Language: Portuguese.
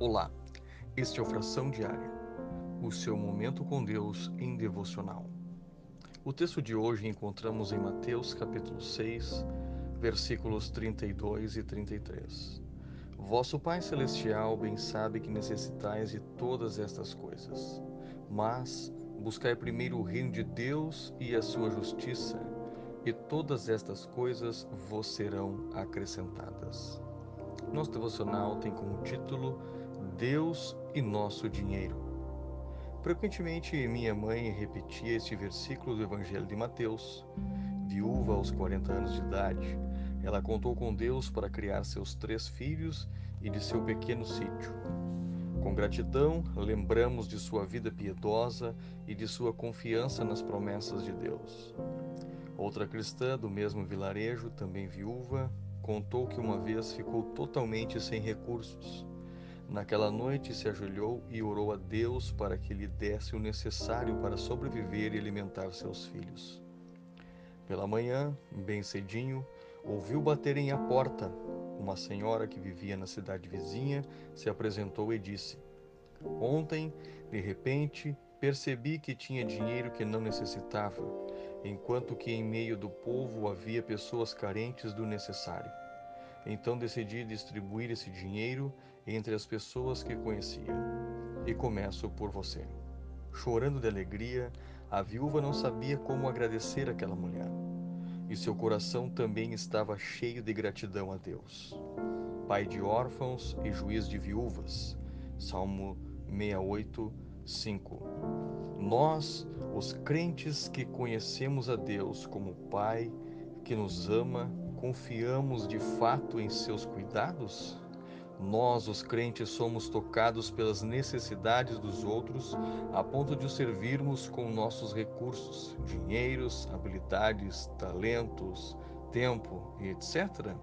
Olá, este é o Fração Diária, o seu momento com Deus em devocional. O texto de hoje encontramos em Mateus capítulo 6, versículos 32 e 33. Vosso Pai Celestial bem sabe que necessitais de todas estas coisas, mas buscai primeiro o reino de Deus e a sua justiça, e todas estas coisas vos serão acrescentadas. Nosso devocional tem como título Deus e nosso dinheiro. Frequentemente minha mãe repetia este versículo do Evangelho de Mateus. Viúva aos 40 anos de idade, ela contou com Deus para criar seus três filhos e de seu pequeno sítio. Com gratidão, lembramos de sua vida piedosa e de sua confiança nas promessas de Deus. Outra cristã do mesmo vilarejo, também viúva, contou que uma vez ficou totalmente sem recursos Naquela noite se ajoelhou e orou a Deus para que lhe desse o necessário para sobreviver e alimentar seus filhos. Pela manhã, bem cedinho, ouviu baterem à porta. Uma senhora que vivia na cidade vizinha se apresentou e disse: Ontem, de repente, percebi que tinha dinheiro que não necessitava, enquanto que em meio do povo havia pessoas carentes do necessário. Então decidi distribuir esse dinheiro entre as pessoas que conhecia. E começo por você. Chorando de alegria, a viúva não sabia como agradecer aquela mulher. E seu coração também estava cheio de gratidão a Deus. Pai de órfãos e juiz de viúvas. Salmo 68, 5. Nós, os crentes que conhecemos a Deus como Pai, que nos ama, confiamos de fato em seus cuidados? Nós, os crentes, somos tocados pelas necessidades dos outros a ponto de os servirmos com nossos recursos, dinheiros, habilidades, talentos, tempo e etc.